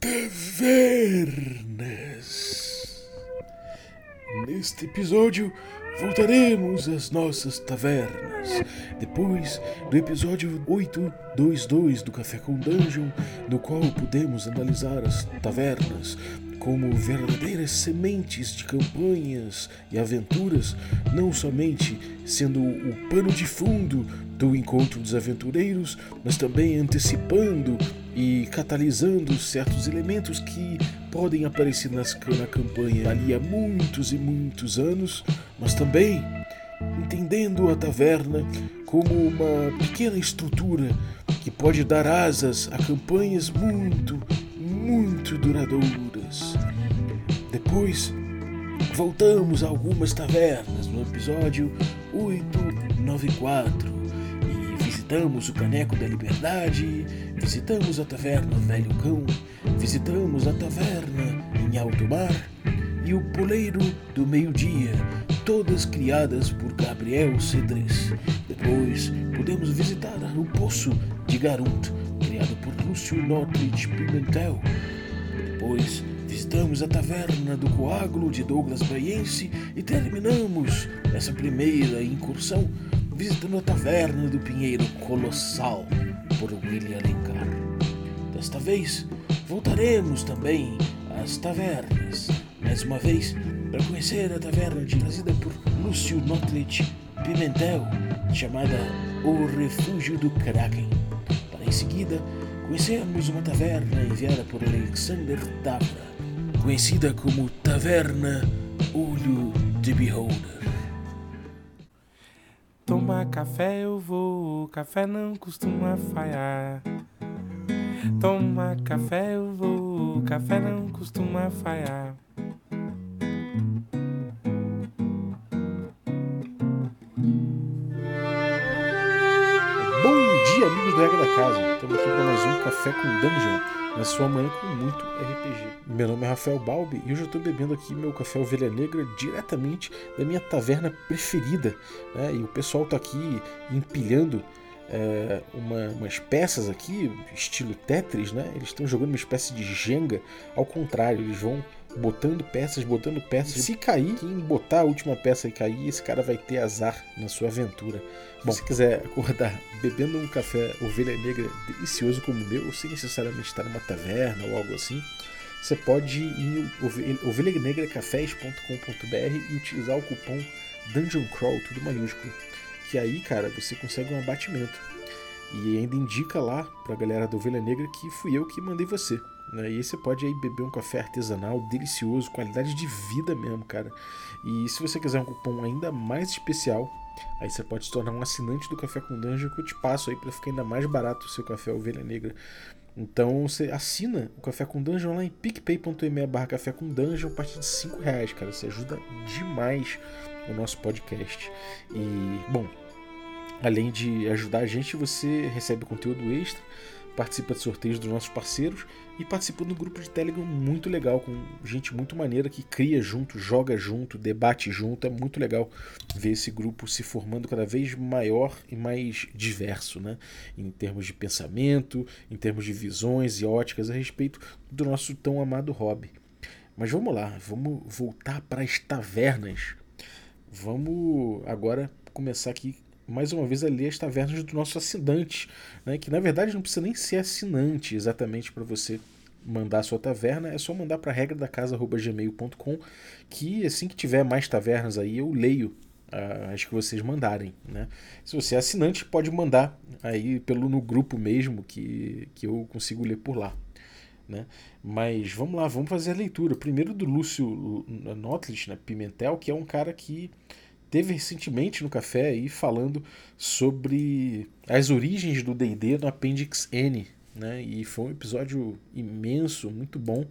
Tavernas. Neste episódio voltaremos às nossas tavernas. Depois do episódio 822 do Café com Dungeon, no qual pudemos analisar as tavernas como verdadeiras sementes de campanhas e aventuras, não somente sendo o pano de fundo do encontro dos aventureiros, mas também antecipando e catalisando certos elementos que podem aparecer nas, na campanha ali há muitos e muitos anos, mas também entendendo a taverna como uma pequena estrutura que pode dar asas a campanhas muito, muito duradouras. Depois, voltamos a algumas tavernas no episódio 894 e visitamos o Caneco da Liberdade, visitamos a taverna Velho Cão, visitamos a taverna em Alto Mar e o Poleiro do Meio-Dia, todas criadas por Gabriel Cedres. Depois, podemos visitar o Poço de Garunt, criado por Lúcio Notridge Pimentel. Depois, visitamos a taverna do Coágulo de Douglas Baiense e terminamos essa primeira incursão visitando a taverna do Pinheiro Colossal por William Alencar. Desta vez, voltaremos também às tavernas, mais uma vez, para conhecer a taverna trazida por Lúcio Notlich Pimentel, chamada O Refúgio do Kraken. Para em seguida, conhecermos uma taverna enviada por Alexander Tavra, conhecida como Taverna Olho de Beholder. Tomar café eu vou, café não costuma falhar. Tomar café eu vou, café não costuma falhar. Bom dia, amigos do Regra da Casa. Estamos aqui para mais um Café com Dungeon, na sua manhã com muito RPG. Meu nome é Rafael Balbi e hoje eu estou bebendo aqui meu café Ovelha Negra diretamente da minha taverna preferida. Né? E o pessoal está aqui empilhando é, uma, umas peças aqui, estilo Tetris, né? Eles estão jogando uma espécie de Jenga. Ao contrário, eles vão botando peças, botando peças. Se cair, quem botar a última peça e cair, esse cara vai ter azar na sua aventura. Bom, se quiser acordar bebendo um café ovelha negra delicioso como o meu, sem necessariamente estar numa taverna ou algo assim, você pode ir em ovelhanegracafés.com.br e utilizar o cupom Dungeon Crawl, tudo maiúsculo. Que aí, cara, você consegue um abatimento. E ainda indica lá pra galera da Ovelha Negra que fui eu que mandei você. Né? E você pode aí beber um café artesanal delicioso, qualidade de vida mesmo, cara. E se você quiser um cupom ainda mais especial, aí você pode se tornar um assinante do Café com Dungeon que eu te passo aí para ficar ainda mais barato o seu café Ovelha Negra. Então você assina o Café com Dungeon lá em picpay.me barra café com dungeon a partir de 5 reais, cara. Você ajuda demais o nosso podcast. E, bom, além de ajudar a gente, você recebe conteúdo extra, participa de sorteios dos nossos parceiros e participa de um grupo de Telegram muito legal, com gente muito maneira que cria junto, joga junto, debate junto. É muito legal ver esse grupo se formando cada vez maior e mais diverso, né? Em termos de pensamento, em termos de visões e óticas a respeito do nosso tão amado hobby. Mas vamos lá, vamos voltar para as tavernas. Vamos agora começar aqui mais uma vez a ler as tavernas do nosso assinante, né? que na verdade não precisa nem ser assinante exatamente para você mandar a sua taverna, é só mandar para regra da casa@gmail.com, que assim que tiver mais tavernas aí eu leio uh, as que vocês mandarem, né? Se você é assinante pode mandar aí pelo no grupo mesmo que, que eu consigo ler por lá. Né? Mas vamos lá, vamos fazer a leitura. Primeiro do Lúcio Notlich, né? Pimentel, que é um cara que teve recentemente no café aí falando sobre as origens do D&D no Appendix N, né? E foi um episódio imenso, muito bom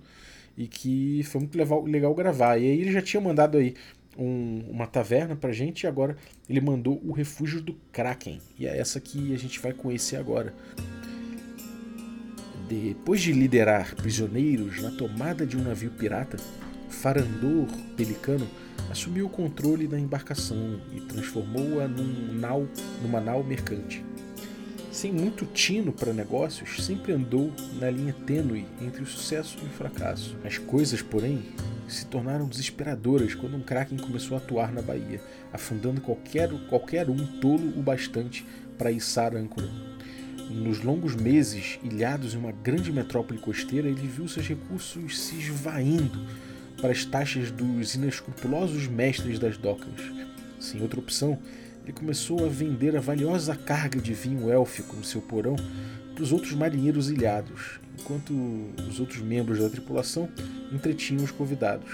e que foi muito legal, legal gravar. E aí ele já tinha mandado aí um, uma taverna pra gente e agora ele mandou o Refúgio do Kraken. E é essa que a gente vai conhecer agora. Depois de liderar prisioneiros na tomada de um navio pirata, Farandor Pelicano assumiu o controle da embarcação e transformou-a num nau, numa nau mercante. sem muito tino para negócios, sempre andou na linha tênue entre o sucesso e o fracasso. As coisas, porém, se tornaram desesperadoras quando um Kraken começou a atuar na Bahia, afundando qualquer, qualquer um tolo o bastante para içar âncora. Nos longos meses ilhados em uma grande metrópole costeira, ele viu seus recursos se esvaindo para as taxas dos inescrupulosos mestres das docas. Sem outra opção, ele começou a vender a valiosa carga de vinho élfico no seu porão para os outros marinheiros ilhados, enquanto os outros membros da tripulação entretinham os convidados.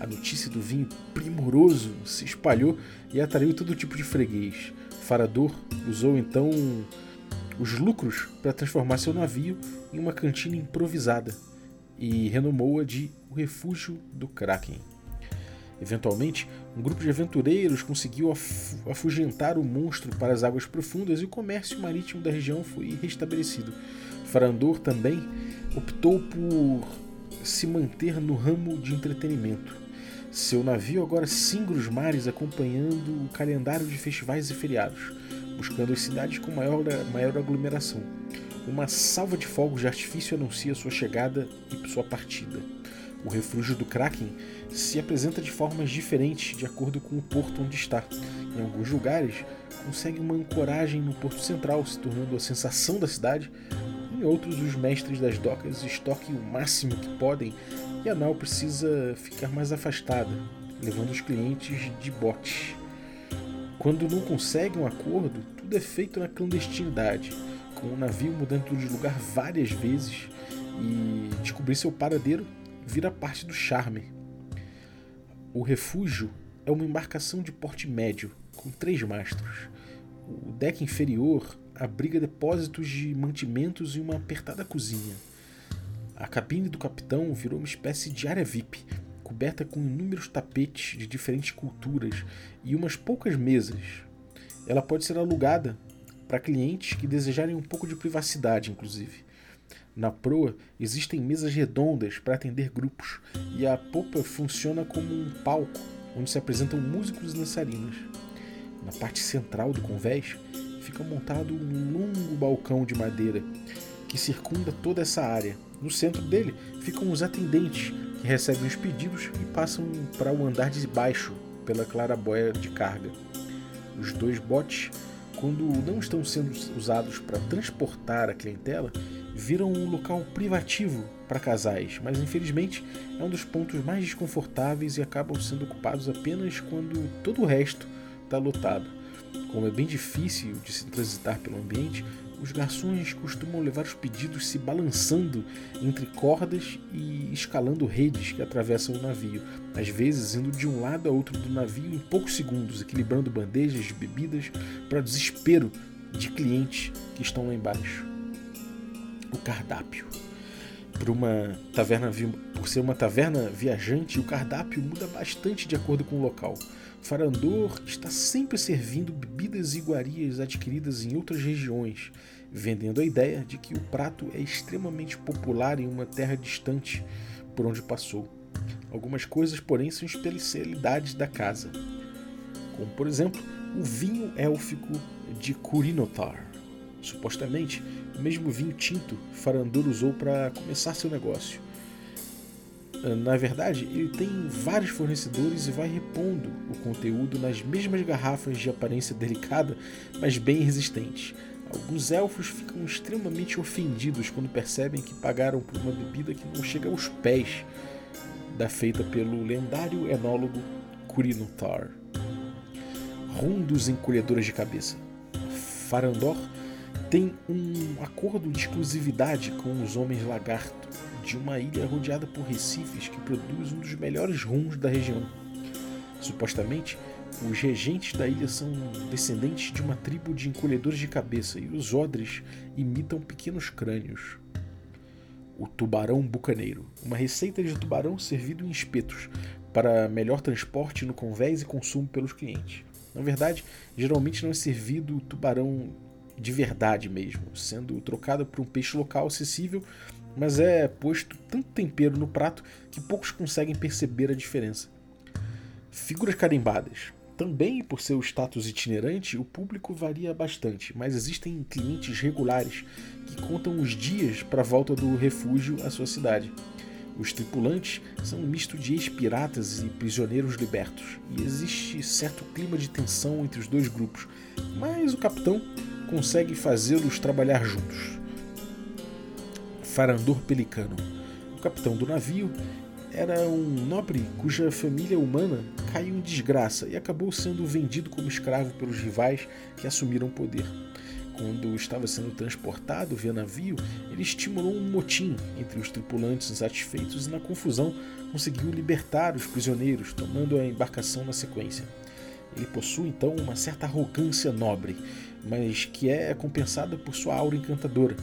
A notícia do vinho primoroso se espalhou e atraiu todo tipo de freguês. Farador usou então os lucros para transformar seu navio em uma cantina improvisada e renomou-a de o Refúgio do Kraken. Eventualmente, um grupo de aventureiros conseguiu af afugentar o monstro para as águas profundas e o comércio marítimo da região foi restabelecido. Farandor também optou por se manter no ramo de entretenimento. Seu navio agora singra os mares acompanhando o calendário de festivais e feriados, buscando as cidades com maior, maior aglomeração. Uma salva de fogos de artifício anuncia sua chegada e sua partida. O refúgio do Kraken se apresenta de formas diferentes de acordo com o porto onde está. Em alguns lugares, consegue uma ancoragem no porto central, se tornando a sensação da cidade. Em outros, os mestres das docas estoquem o máximo que podem e a nau precisa ficar mais afastada, levando os clientes de bote. Quando não consegue um acordo, tudo é feito na clandestinidade, com o navio mudando de lugar várias vezes e descobrir seu paradeiro vira parte do charme. O refúgio é uma embarcação de porte médio, com três mastros. O deck inferior abriga depósitos de mantimentos e uma apertada cozinha. A cabine do capitão virou uma espécie de área VIP, coberta com inúmeros tapetes de diferentes culturas e umas poucas mesas. Ela pode ser alugada para clientes que desejarem um pouco de privacidade, inclusive. Na proa existem mesas redondas para atender grupos e a popa funciona como um palco onde se apresentam músicos e dançarinas. Na parte central do convés fica montado um longo balcão de madeira que circunda toda essa área. No centro dele ficam os atendentes que recebem os pedidos e passam para o andar de baixo pela clarabóia de carga. Os dois botes, quando não estão sendo usados para transportar a clientela, viram um local privativo para casais, mas infelizmente é um dos pontos mais desconfortáveis e acabam sendo ocupados apenas quando todo o resto está lotado. Como é bem difícil de se transitar pelo ambiente, os garçons costumam levar os pedidos se balançando entre cordas e escalando redes que atravessam o navio, às vezes indo de um lado a outro do navio em poucos segundos, equilibrando bandejas de bebidas para desespero de clientes que estão lá embaixo o cardápio. Por, uma taverna, por ser uma taverna viajante, o cardápio muda bastante de acordo com o local. Farandor está sempre servindo bebidas e iguarias adquiridas em outras regiões, vendendo a ideia de que o prato é extremamente popular em uma terra distante por onde passou. Algumas coisas, porém, são especialidades da casa, como por exemplo o vinho élfico de Kurinotar. Supostamente, o mesmo vinho tinto Farandur usou para começar seu negócio. Na verdade, ele tem vários fornecedores e vai repondo o conteúdo nas mesmas garrafas de aparência delicada, mas bem resistentes. Alguns elfos ficam extremamente ofendidos quando percebem que pagaram por uma bebida que não chega aos pés da feita pelo lendário enólogo Kurinotar. Rum dos encolhedores de cabeça. Farandor tem um acordo de exclusividade com os Homens Lagarto, de uma ilha rodeada por recifes que produz um dos melhores rums da região. Supostamente, os regentes da ilha são descendentes de uma tribo de encolhedores de cabeça e os odres imitam pequenos crânios. O tubarão bucaneiro, uma receita de tubarão servido em espetos para melhor transporte no convés e consumo pelos clientes. Na verdade, geralmente não é servido tubarão de verdade mesmo, sendo trocada por um peixe local acessível, mas é posto tanto tempero no prato que poucos conseguem perceber a diferença. Figuras carimbadas. Também por seu status itinerante, o público varia bastante, mas existem clientes regulares que contam os dias para a volta do refúgio à sua cidade. Os tripulantes são um misto de ex-piratas e prisioneiros libertos, e existe certo clima de tensão entre os dois grupos, mas o capitão consegue fazê-los trabalhar juntos. Farandor Pelicano. O capitão do navio era um nobre cuja família humana caiu em desgraça e acabou sendo vendido como escravo pelos rivais que assumiram o poder. Quando estava sendo transportado via navio, ele estimulou um motim entre os tripulantes insatisfeitos e, na confusão, conseguiu libertar os prisioneiros, tomando a embarcação na sequência. Ele possui então uma certa arrogância nobre, mas que é compensada por sua aura encantadora.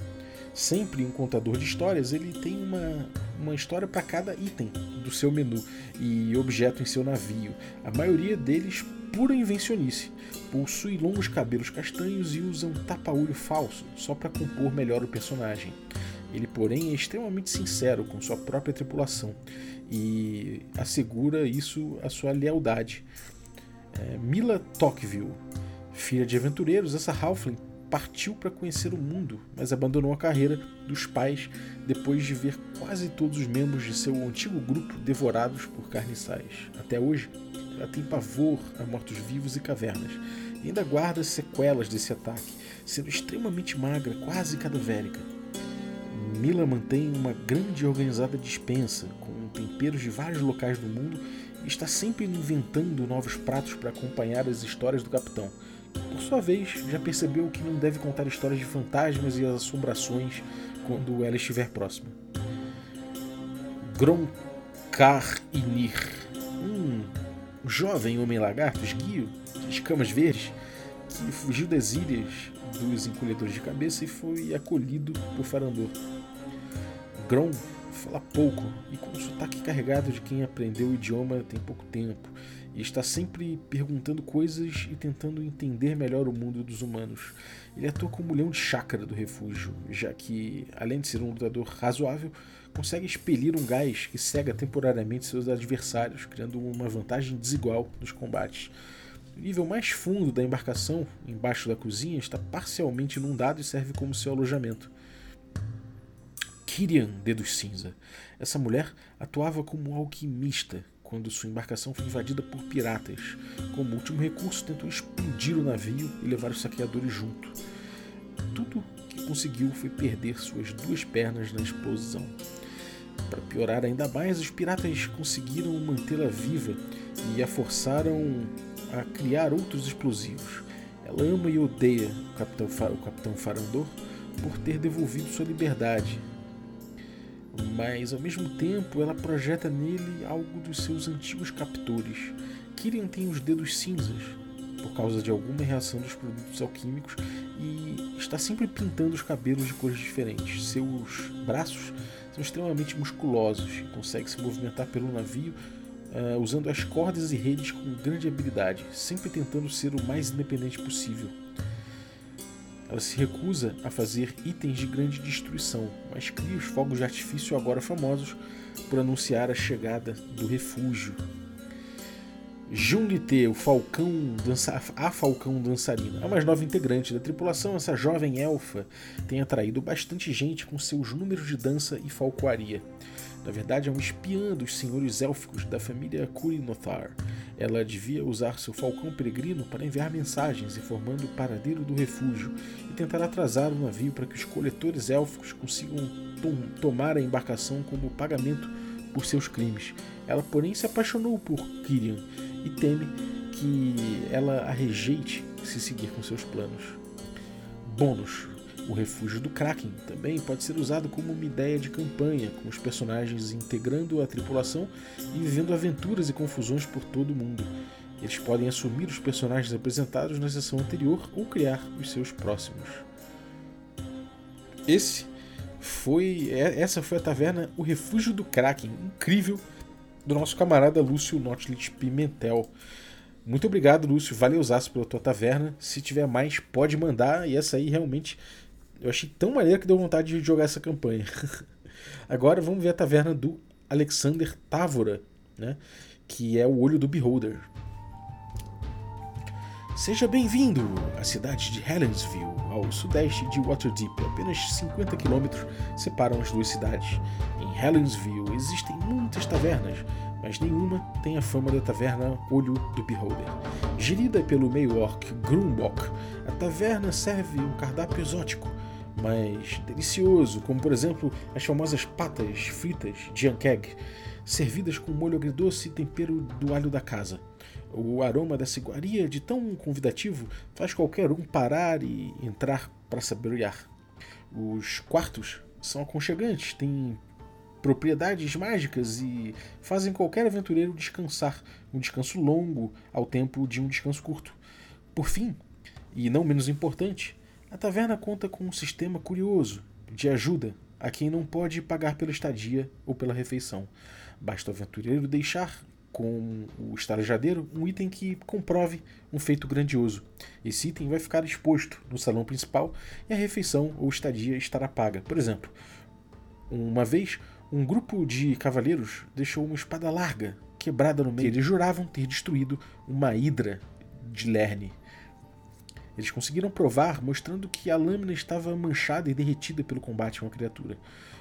Sempre um contador de histórias, ele tem uma, uma história para cada item do seu menu e objeto em seu navio, a maioria deles pura invencionice. Possui longos cabelos castanhos e usa um tapa-olho falso só para compor melhor o personagem. Ele, porém, é extremamente sincero com sua própria tripulação e assegura isso a sua lealdade. É, Mila Tocqueville, filha de aventureiros, essa Halfling partiu para conhecer o mundo, mas abandonou a carreira dos pais depois de ver quase todos os membros de seu antigo grupo devorados por carniçais. Até hoje, ela tem pavor a mortos-vivos e cavernas, e ainda guarda sequelas desse ataque, sendo extremamente magra, quase cadavérica. Mila mantém uma grande e organizada dispensa, com temperos de vários locais do mundo, e está sempre inventando novos pratos para acompanhar as histórias do capitão por sua vez, já percebeu que não deve contar histórias de fantasmas e assombrações quando ela estiver próxima. Gronkarinir, um jovem homem-lagarto esguio, de escamas verdes, que fugiu das ilhas dos encolhedores de cabeça e foi acolhido por Farandor. Grom fala pouco e com um sotaque carregado de quem aprendeu o idioma tem pouco tempo e está sempre perguntando coisas e tentando entender melhor o mundo dos humanos. Ele atua como leão de chácara do refúgio, já que, além de ser um lutador razoável, consegue expelir um gás que cega temporariamente seus adversários, criando uma vantagem desigual nos combates. O nível mais fundo da embarcação, embaixo da cozinha, está parcialmente inundado e serve como seu alojamento. Kirian Dedos Cinza. Essa mulher atuava como alquimista, quando sua embarcação foi invadida por piratas. Como último recurso, tentou explodir o navio e levar os saqueadores junto. Tudo que conseguiu foi perder suas duas pernas na explosão. Para piorar ainda mais, os piratas conseguiram mantê-la viva e a forçaram a criar outros explosivos. Ela ama e odeia o Capitão, o Capitão Farandor por ter devolvido sua liberdade, mas ao mesmo tempo ela projeta nele algo dos seus antigos captores. Kirian tem os dedos cinzas por causa de alguma reação dos produtos alquímicos e está sempre pintando os cabelos de cores diferentes. Seus braços são extremamente musculosos e consegue se movimentar pelo navio uh, usando as cordas e redes com grande habilidade, sempre tentando ser o mais independente possível. Ela se recusa a fazer itens de grande destruição, mas cria os fogos de artifício agora famosos por anunciar a chegada do refúgio. Junlite, o falcão dança, a falcão dançarina, a mais nova integrante da tripulação, essa jovem elfa tem atraído bastante gente com seus números de dança e falcoaria. Na verdade, é uma espiã dos senhores élficos da família Kurinothar. Ela devia usar seu falcão peregrino para enviar mensagens informando o paradeiro do refúgio e tentar atrasar o navio para que os coletores élficos consigam tom tomar a embarcação como pagamento por seus crimes. Ela, porém, se apaixonou por Kirian e teme que ela a rejeite se seguir com seus planos. Bônus: o refúgio do Kraken também pode ser usado como uma ideia de campanha, com os personagens integrando a tripulação e vivendo aventuras e confusões por todo o mundo. Eles podem assumir os personagens apresentados na sessão anterior ou criar os seus próximos. Esse foi é, essa foi a taverna O Refúgio do Kraken, incrível, do nosso camarada Lúcio Notlit Pimentel. Muito obrigado, Lúcio. Valeu pela tua taverna. Se tiver mais, pode mandar. E essa aí realmente eu achei tão maneiro que deu vontade de jogar essa campanha. Agora vamos ver a taverna do Alexander Távora, né? que é o olho do Beholder. Seja bem-vindo à cidade de Helensville, ao sudeste de Waterdeep. Apenas 50 quilômetros separam as duas cidades. Em Helensville existem muitas tavernas, mas nenhuma tem a fama da taverna Olho do Beholder. Gerida pelo meio-orc Grumbock, a taverna serve um cardápio exótico, mas delicioso, como por exemplo as famosas patas fritas de Ankeg, servidas com molho agridoce e tempero do alho da casa. O aroma dessa iguaria de tão convidativo faz qualquer um parar e entrar para saborear. Os quartos são aconchegantes, têm propriedades mágicas e fazem qualquer aventureiro descansar, um descanso longo ao tempo de um descanso curto. Por fim, e não menos importante, a taverna conta com um sistema curioso de ajuda a quem não pode pagar pela estadia ou pela refeição. Basta o aventureiro deixar com o estalejadeiro um item que comprove um feito grandioso. Esse item vai ficar exposto no salão principal e a refeição ou estadia estará paga. Por exemplo, uma vez um grupo de cavaleiros deixou uma espada larga quebrada no meio. Eles juravam ter destruído uma hidra de Lerne. Eles conseguiram provar mostrando que a lâmina estava manchada e derretida pelo combate com a criatura.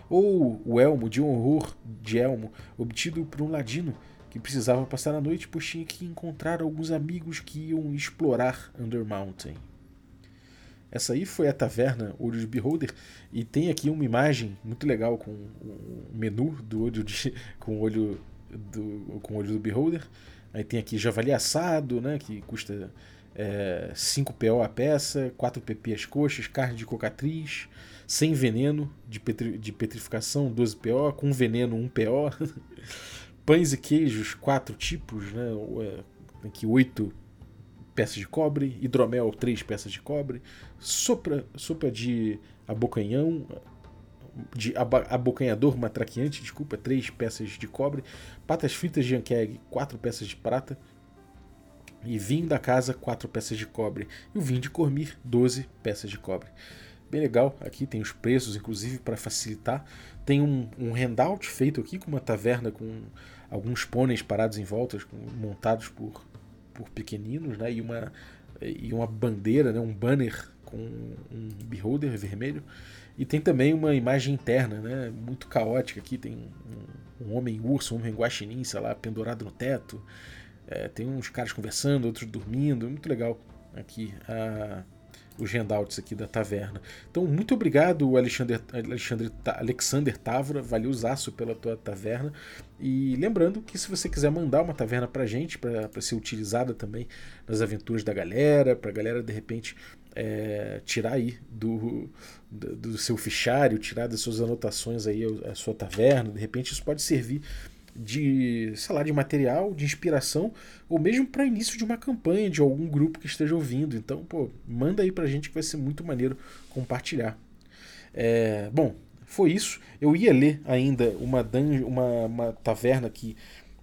Ou o elmo de horror de elmo obtido por um ladino que precisava passar a noite pois tinha que encontrar alguns amigos que iam explorar Undermountain. Essa aí foi a taverna Olho de Beholder e tem aqui uma imagem muito legal com o menu do olho de, com olho do com olho do Beholder. Aí tem aqui javali assado, né, que custa é, 5 PO a peça, 4 PP as coxas, carne de cocatriz, sem veneno de, petri, de petrificação, 12 PO, com veneno 1 PO. Pães e queijos, quatro tipos, né? Aqui oito peças de cobre, hidromel, três peças de cobre, sopa, sopa de abocanhão, de abocanhador matraqueante, desculpa, três peças de cobre, patas fritas de ankeg, quatro peças de prata, e vinho da casa, quatro peças de cobre, e o vinho de cormir, 12 peças de cobre. Bem legal, aqui tem os preços, inclusive, para facilitar. Tem um, um handout feito aqui com uma taverna com alguns pôneis parados em volta, montados por, por pequeninos, né? E uma, e uma bandeira, né? um banner com um beholder vermelho. E tem também uma imagem interna, né? Muito caótica aqui. Tem um, um homem urso, um homem guaxinim, sei lá, pendurado no teto. É, tem uns caras conversando, outros dormindo. Muito legal aqui. A os handouts aqui da taverna. Então, muito obrigado, Alexander, Alexandre, Alexander Távora, valeu zaço pela tua taverna. E lembrando que se você quiser mandar uma taverna pra gente, para ser utilizada também nas aventuras da galera, pra galera de repente é, tirar aí do, do, do, seu fichário, tirar das suas anotações aí a sua taverna, de repente isso pode servir de, sei lá, de material, de inspiração, ou mesmo para início de uma campanha de algum grupo que esteja ouvindo. Então, pô, manda aí pra gente que vai ser muito maneiro compartilhar. É, bom, foi isso. Eu ia ler ainda uma, uma, uma taverna aqui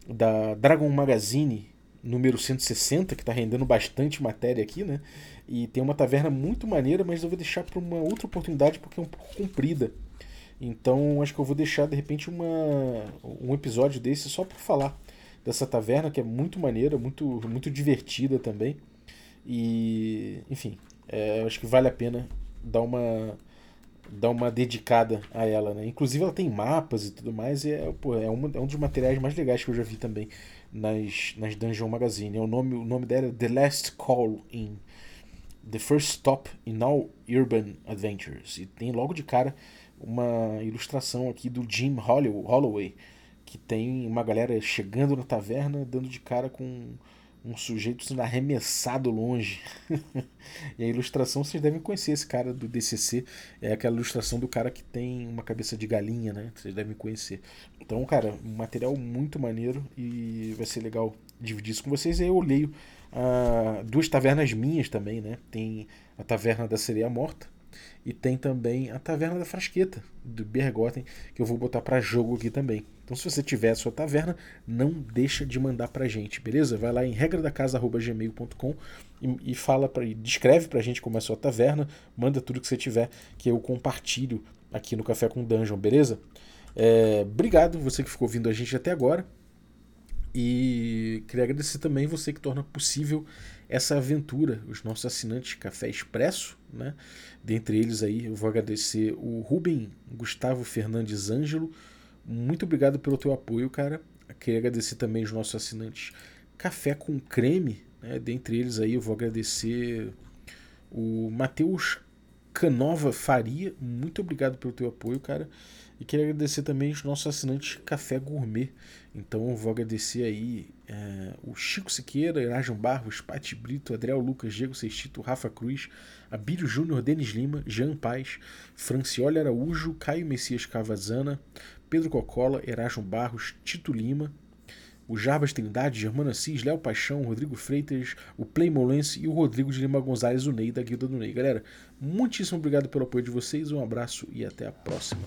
da Dragon Magazine, número 160, que está rendendo bastante matéria aqui, né? E tem uma taverna muito maneira, mas eu vou deixar para uma outra oportunidade porque é um pouco comprida. Então acho que eu vou deixar de repente uma, um episódio desse só para falar dessa taverna que é muito maneira, muito, muito divertida também. E enfim, é, acho que vale a pena dar uma dar uma dedicada a ela, né? Inclusive ela tem mapas e tudo mais, e é, pô, é, uma, é um dos materiais mais legais que eu já vi também nas, nas Dungeon Magazine. É o, nome, o nome dela é The Last Call in The First Stop in All Urban Adventures. E tem logo de cara uma ilustração aqui do Jim Holloway, que tem uma galera chegando na taverna, dando de cara com um sujeito sendo arremessado longe. e a ilustração vocês devem conhecer esse cara do DCC, é aquela ilustração do cara que tem uma cabeça de galinha, né? Vocês devem conhecer. Então, cara, um material muito maneiro e vai ser legal dividir isso com vocês. E eu leio uh, duas tavernas minhas também, né? Tem a Taverna da Sereia Morta, e tem também a Taverna da Frasqueta, do Bergotten, que eu vou botar para jogo aqui também. Então, se você tiver a sua taverna, não deixa de mandar pra gente, beleza? Vai lá em regradacasa.gmail.com e, e fala para descreve pra gente como é a sua taverna, manda tudo que você tiver, que eu compartilho aqui no Café com Dungeon, beleza? É, obrigado você que ficou ouvindo a gente até agora. E queria agradecer também você que torna possível essa aventura, os nossos assinantes Café Expresso, né? Dentre eles aí eu vou agradecer o Rubem Gustavo Fernandes Ângelo. Muito obrigado pelo teu apoio, cara. Queria agradecer também os nossos assinantes Café com Creme, né? Dentre eles aí eu vou agradecer o Matheus Canova Faria. Muito obrigado pelo teu apoio, cara. E queria agradecer também os nossos assinantes Café Gourmet. Então eu vou agradecer aí é, o Chico Siqueira, Erasmo Barros, Pati Brito, Adriel Lucas, Diego Sextito, Rafa Cruz, Abílio Júnior, Denis Lima, Jean Paz, Francioli Araújo, Caio Messias Cavazana, Pedro Cocola, Erasmo Barros, Tito Lima, o Jarbas Trindade, Germano Assis, Léo Paixão, Rodrigo Freitas, o Playmolense e o Rodrigo de Lima Gonzalez, o Ney da Guilda do Ney. Galera, muitíssimo obrigado pelo apoio de vocês, um abraço e até a próxima.